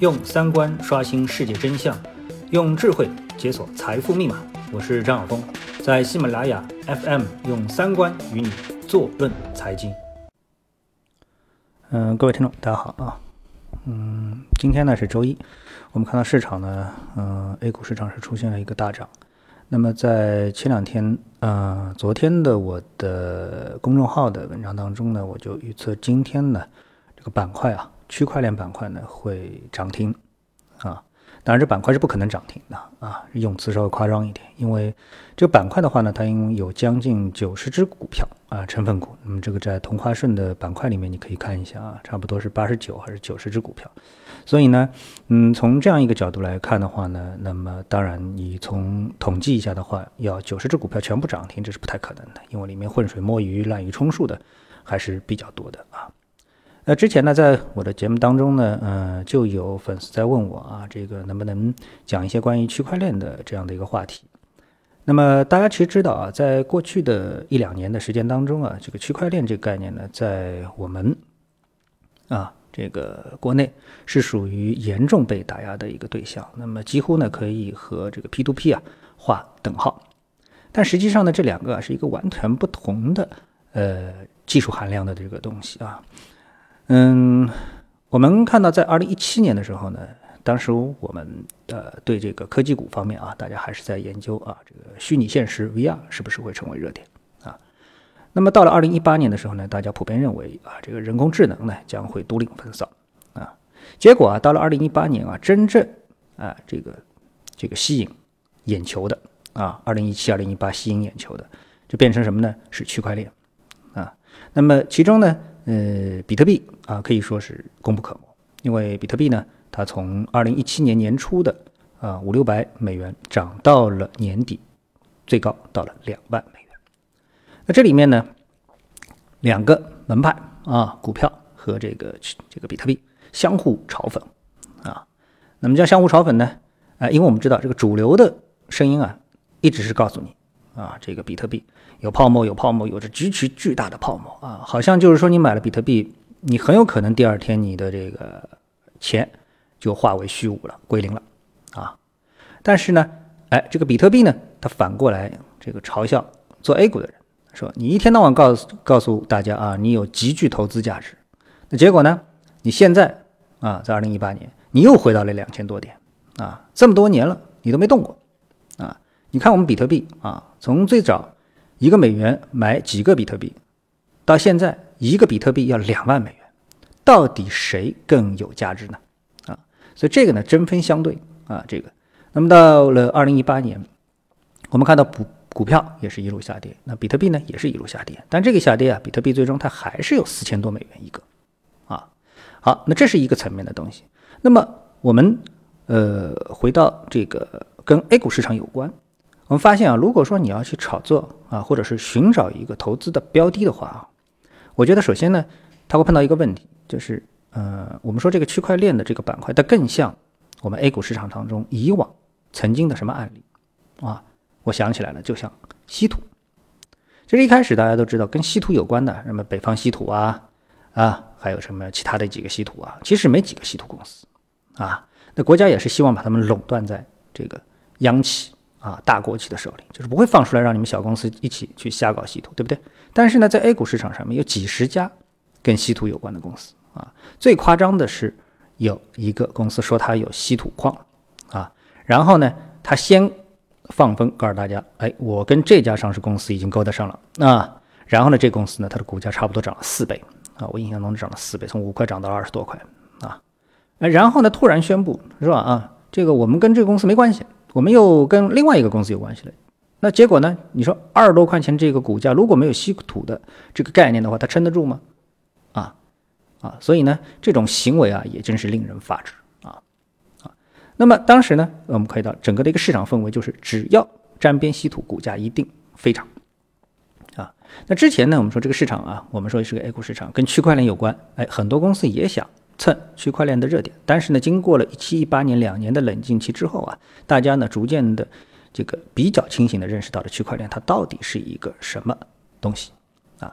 用三观刷新世界真相，用智慧解锁财富密码。我是张晓峰，在喜马拉雅 FM 用三观与你坐论财经。嗯，各位听众，大家好啊。嗯，今天呢是周一，我们看到市场呢，嗯，A 股市场是出现了一个大涨。那么在前两天，呃，昨天的我的公众号的文章当中呢，我就预测今天呢这个板块啊，区块链板块呢会涨停啊。当然，这板块是不可能涨停的啊，用词稍微夸张一点，因为这个板块的话呢，它因为有将近九十只股票啊，成分股。那么这个在同花顺的板块里面，你可以看一下啊，差不多是八十九还是九十只股票。所以呢，嗯，从这样一个角度来看的话呢，那么当然你从统计一下的话，要九十只股票全部涨停，这是不太可能的，因为里面浑水摸鱼、滥竽充数的还是比较多的啊。那之前呢，在我的节目当中呢，嗯，就有粉丝在问我啊，这个能不能讲一些关于区块链的这样的一个话题？那么大家其实知道啊，在过去的一两年的时间当中啊，这个区块链这个概念呢，在我们啊这个国内是属于严重被打压的一个对象，那么几乎呢可以和这个 P to P 啊划等号。但实际上呢，这两个啊是一个完全不同的呃技术含量的这个东西啊。嗯，我们看到在二零一七年的时候呢，当时我们呃对这个科技股方面啊，大家还是在研究啊，这个虚拟现实 VR 是不是会成为热点啊？那么到了二零一八年的时候呢，大家普遍认为啊，这个人工智能呢将会独领风骚啊。结果啊，到了二零一八年啊，真正啊这个这个吸引眼球的啊，二零一七、二零一八吸引眼球的，就变成什么呢？是区块链啊。那么其中呢？呃，比特币啊，可以说是功不可没，因为比特币呢，它从二零一七年年初的啊五六百美元涨到了年底，最高到了两万美元。那这里面呢，两个门派啊，股票和这个这个比特币相互嘲讽啊。那么叫相互嘲讽呢？啊，因为我们知道这个主流的声音啊，一直是告诉你啊，这个比特币。有泡沫，有泡沫，有着极其巨大的泡沫啊！好像就是说，你买了比特币，你很有可能第二天你的这个钱就化为虚无了，归零了啊！但是呢，哎，这个比特币呢，它反过来这个嘲笑做 A 股的人，说你一天到晚告诉告诉大家啊，你有极具投资价值，那结果呢，你现在啊，在二零一八年，你又回到了两千多点啊！这么多年了，你都没动过啊！你看我们比特币啊，从最早。一个美元买几个比特币，到现在一个比特币要两万美元，到底谁更有价值呢？啊，所以这个呢针锋相对啊，这个。那么到了二零一八年，我们看到股股票也是一路下跌，那比特币呢也是一路下跌，但这个下跌啊，比特币最终它还是有四千多美元一个啊。好，那这是一个层面的东西。那么我们呃回到这个跟 A 股市场有关。我们发现啊，如果说你要去炒作啊，或者是寻找一个投资的标的的话啊，我觉得首先呢，它会碰到一个问题，就是呃，我们说这个区块链的这个板块，它更像我们 A 股市场当中以往曾经的什么案例啊？我想起来了，就像稀土。其实一开始大家都知道跟稀土有关的，什么北方稀土啊啊，还有什么其他的几个稀土啊，其实没几个稀土公司啊。那国家也是希望把他们垄断在这个央企。啊，大国企的手里就是不会放出来让你们小公司一起去瞎搞稀土，对不对？但是呢，在 A 股市场上面有几十家跟稀土有关的公司啊。最夸张的是有一个公司说它有稀土矿啊，然后呢，他先放风告诉大家，哎，我跟这家上市公司已经勾搭上了啊。然后呢，这公司呢，它的股价差不多涨了四倍啊，我印象中涨了四倍，从五块涨到了二十多块啊。然后呢，突然宣布是吧？啊，这个我们跟这个公司没关系。我们又跟另外一个公司有关系了，那结果呢？你说二十多块钱这个股价，如果没有稀土的这个概念的话，它撑得住吗？啊啊！所以呢，这种行为啊，也真是令人发指啊啊！那么当时呢，我们可以到整个的一个市场氛围就是，只要沾边稀土，股价一定飞涨啊。那之前呢，我们说这个市场啊，我们说是个 A 股市场，跟区块链有关，哎，很多公司也想。蹭区块链的热点，但是呢，经过了一七一八年两年的冷静期之后啊，大家呢逐渐的这个比较清醒的认识到了区块链它到底是一个什么东西啊。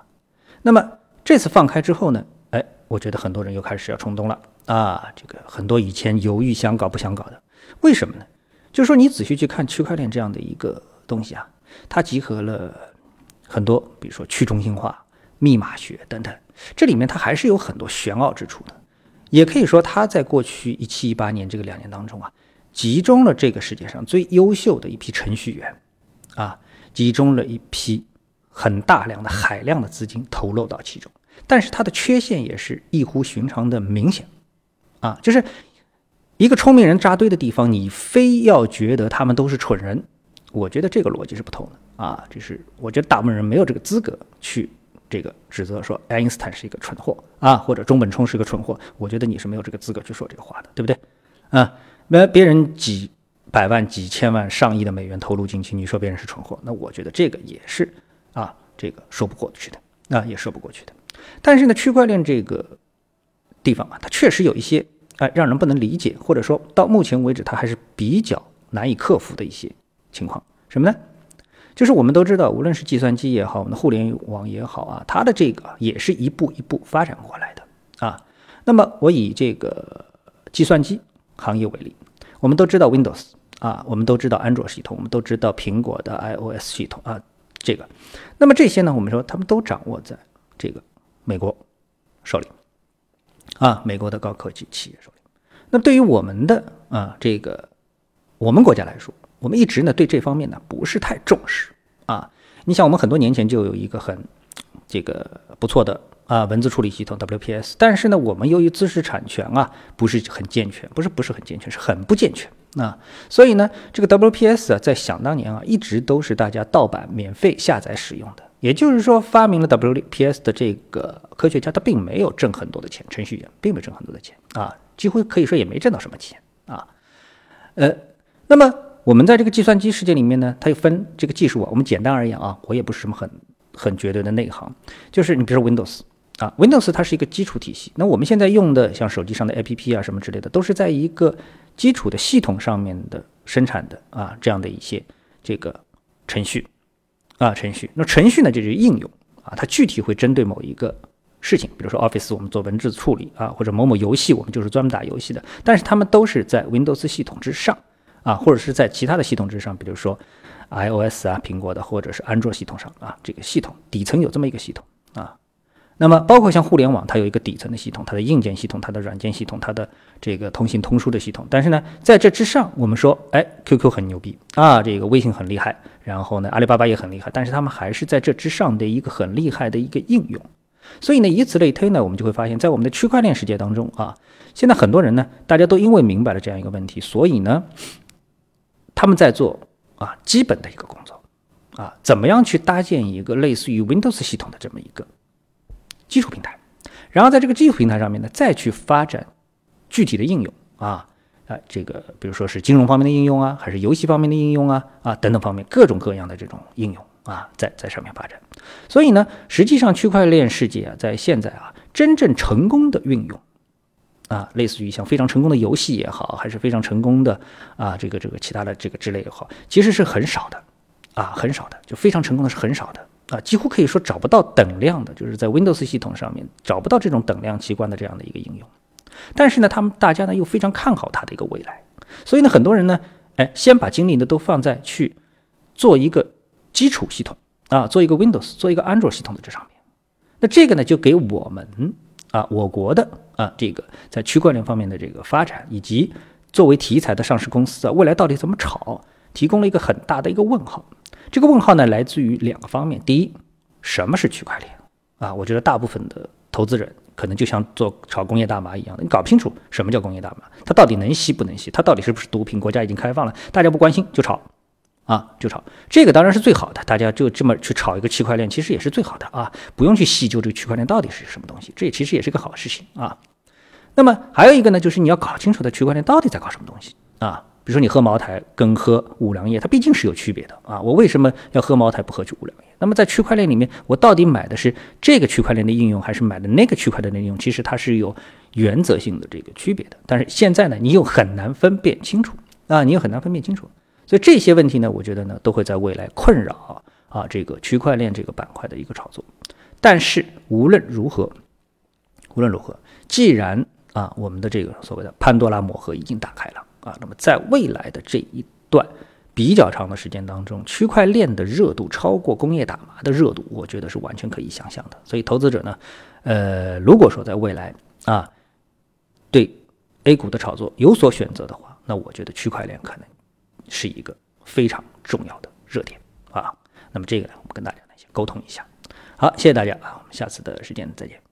那么这次放开之后呢，哎，我觉得很多人又开始要冲动了啊，这个很多以前犹豫想搞不想搞的，为什么呢？就是说你仔细去看区块链这样的一个东西啊，它集合了很多，比如说去中心化、密码学等等，这里面它还是有很多玄奥之处的。也可以说，它在过去一七一八年这个两年当中啊，集中了这个世界上最优秀的一批程序员，啊，集中了一批很大量的海量的资金投入到其中。但是它的缺陷也是异乎寻常的明显，啊，就是一个聪明人扎堆的地方，你非要觉得他们都是蠢人，我觉得这个逻辑是不通的啊。就是我觉得大部分人没有这个资格去这个指责说爱因斯坦是一个蠢货啊，或者中本聪是个蠢货，我觉得你是没有这个资格去说这个话的，对不对？啊，那别人几百万、几千万、上亿的美元投入进去，你说别人是蠢货，那我觉得这个也是啊，这个说不过去的，啊，也说不过去的。但是呢，区块链这个地方啊，它确实有一些哎让人不能理解，或者说到目前为止它还是比较难以克服的一些情况。什么呢？就是我们都知道，无论是计算机也好，我们的互联网也好啊，它的这个也是一步一步发展过来的啊。那么我以这个计算机行业为例，我们都知道 Windows 啊，我们都知道安卓系统，我们都知道苹果的 iOS 系统啊，这个，那么这些呢，我们说他们都掌握在这个。美国手里啊，美国的高科技企业手里。那对于我们的啊这个我们国家来说，我们一直呢对这方面呢不是太重视啊。你想，我们很多年前就有一个很这个不错的啊文字处理系统 WPS，但是呢，我们由于知识产权啊不是很健全，不是不是很健全，是很不健全啊。所以呢，这个 WPS 啊，在想当年啊，一直都是大家盗版免费下载使用的。也就是说，发明了 WPS 的这个科学家，他并没有挣很多的钱，程序员并没有挣很多的钱啊，几乎可以说也没挣到什么钱啊。呃，那么我们在这个计算机世界里面呢，它又分这个技术啊。我们简单而言啊，我也不是什么很很绝对的内行，就是你比如说 Windows 啊，Windows 它是一个基础体系。那我们现在用的像手机上的 APP 啊什么之类的，都是在一个基础的系统上面的生产的啊，这样的一些这个程序。啊，程序，那程序呢就是应用啊，它具体会针对某一个事情，比如说 Office 我们做文字处理啊，或者某某游戏我们就是专门打游戏的，但是它们都是在 Windows 系统之上啊，或者是在其他的系统之上，比如说 iOS 啊，苹果的或者是安卓系统上啊，这个系统底层有这么一个系统啊。那么，包括像互联网，它有一个底层的系统，它的硬件系统、它的软件系统、它的这个通信通书的系统。但是呢，在这之上，我们说，哎，QQ 很牛逼啊，这个微信很厉害，然后呢，阿里巴巴也很厉害，但是他们还是在这之上的一个很厉害的一个应用。所以呢，以此类推呢，我们就会发现，在我们的区块链世界当中啊，现在很多人呢，大家都因为明白了这样一个问题，所以呢，他们在做啊基本的一个工作啊，怎么样去搭建一个类似于 Windows 系统的这么一个。基础平台，然后在这个基础平台上面呢，再去发展具体的应用啊啊，这个比如说是金融方面的应用啊，还是游戏方面的应用啊啊等等方面各种各样的这种应用啊，在在上面发展。所以呢，实际上区块链世界啊，在现在啊，真正成功的运用啊，类似于像非常成功的游戏也好，还是非常成功的啊，这个这个其他的这个之类也好，其实是很少的啊，很少的，就非常成功的是很少的。啊，几乎可以说找不到等量的，就是在 Windows 系统上面找不到这种等量奇观的这样的一个应用。但是呢，他们大家呢又非常看好它的一个未来，所以呢，很多人呢，哎，先把精力呢都放在去做一个基础系统啊，做一个 Windows，做一个安卓系统的这上面。那这个呢，就给我们啊，我国的啊，这个在区块链方面的这个发展，以及作为题材的上市公司啊，未来到底怎么炒，提供了一个很大的一个问号。这个问号呢，来自于两个方面。第一，什么是区块链啊？我觉得大部分的投资人可能就像做炒工业大麻一样的，你搞不清楚什么叫工业大麻，它到底能吸不能吸，它到底是不是毒品？国家已经开放了，大家不关心就炒，啊就炒。这个当然是最好的，大家就这么去炒一个区块链，其实也是最好的啊，不用去细究这个区块链到底是什么东西，这也其实也是个好事情啊。那么还有一个呢，就是你要搞清楚的区块链到底在搞什么东西啊。比如说你喝茅台跟喝五粮液，它毕竟是有区别的啊。我为什么要喝茅台不喝五粮液？那么在区块链里面，我到底买的是这个区块链的应用，还是买的那个区块链的应用？其实它是有原则性的这个区别的。但是现在呢，你又很难分辨清楚啊，你又很难分辨清楚。所以这些问题呢，我觉得呢，都会在未来困扰啊这个区块链这个板块的一个炒作。但是无论如何，无论如何，既然啊，我们的这个所谓的潘多拉魔盒已经打开了啊。那么在未来的这一段比较长的时间当中，区块链的热度超过工业打麻的热度，我觉得是完全可以想象的。所以投资者呢，呃，如果说在未来啊，对 A 股的炒作有所选择的话，那我觉得区块链可能是一个非常重要的热点啊。那么这个呢，我们跟大家呢先沟通一下。好，谢谢大家啊，我们下次的时间再见。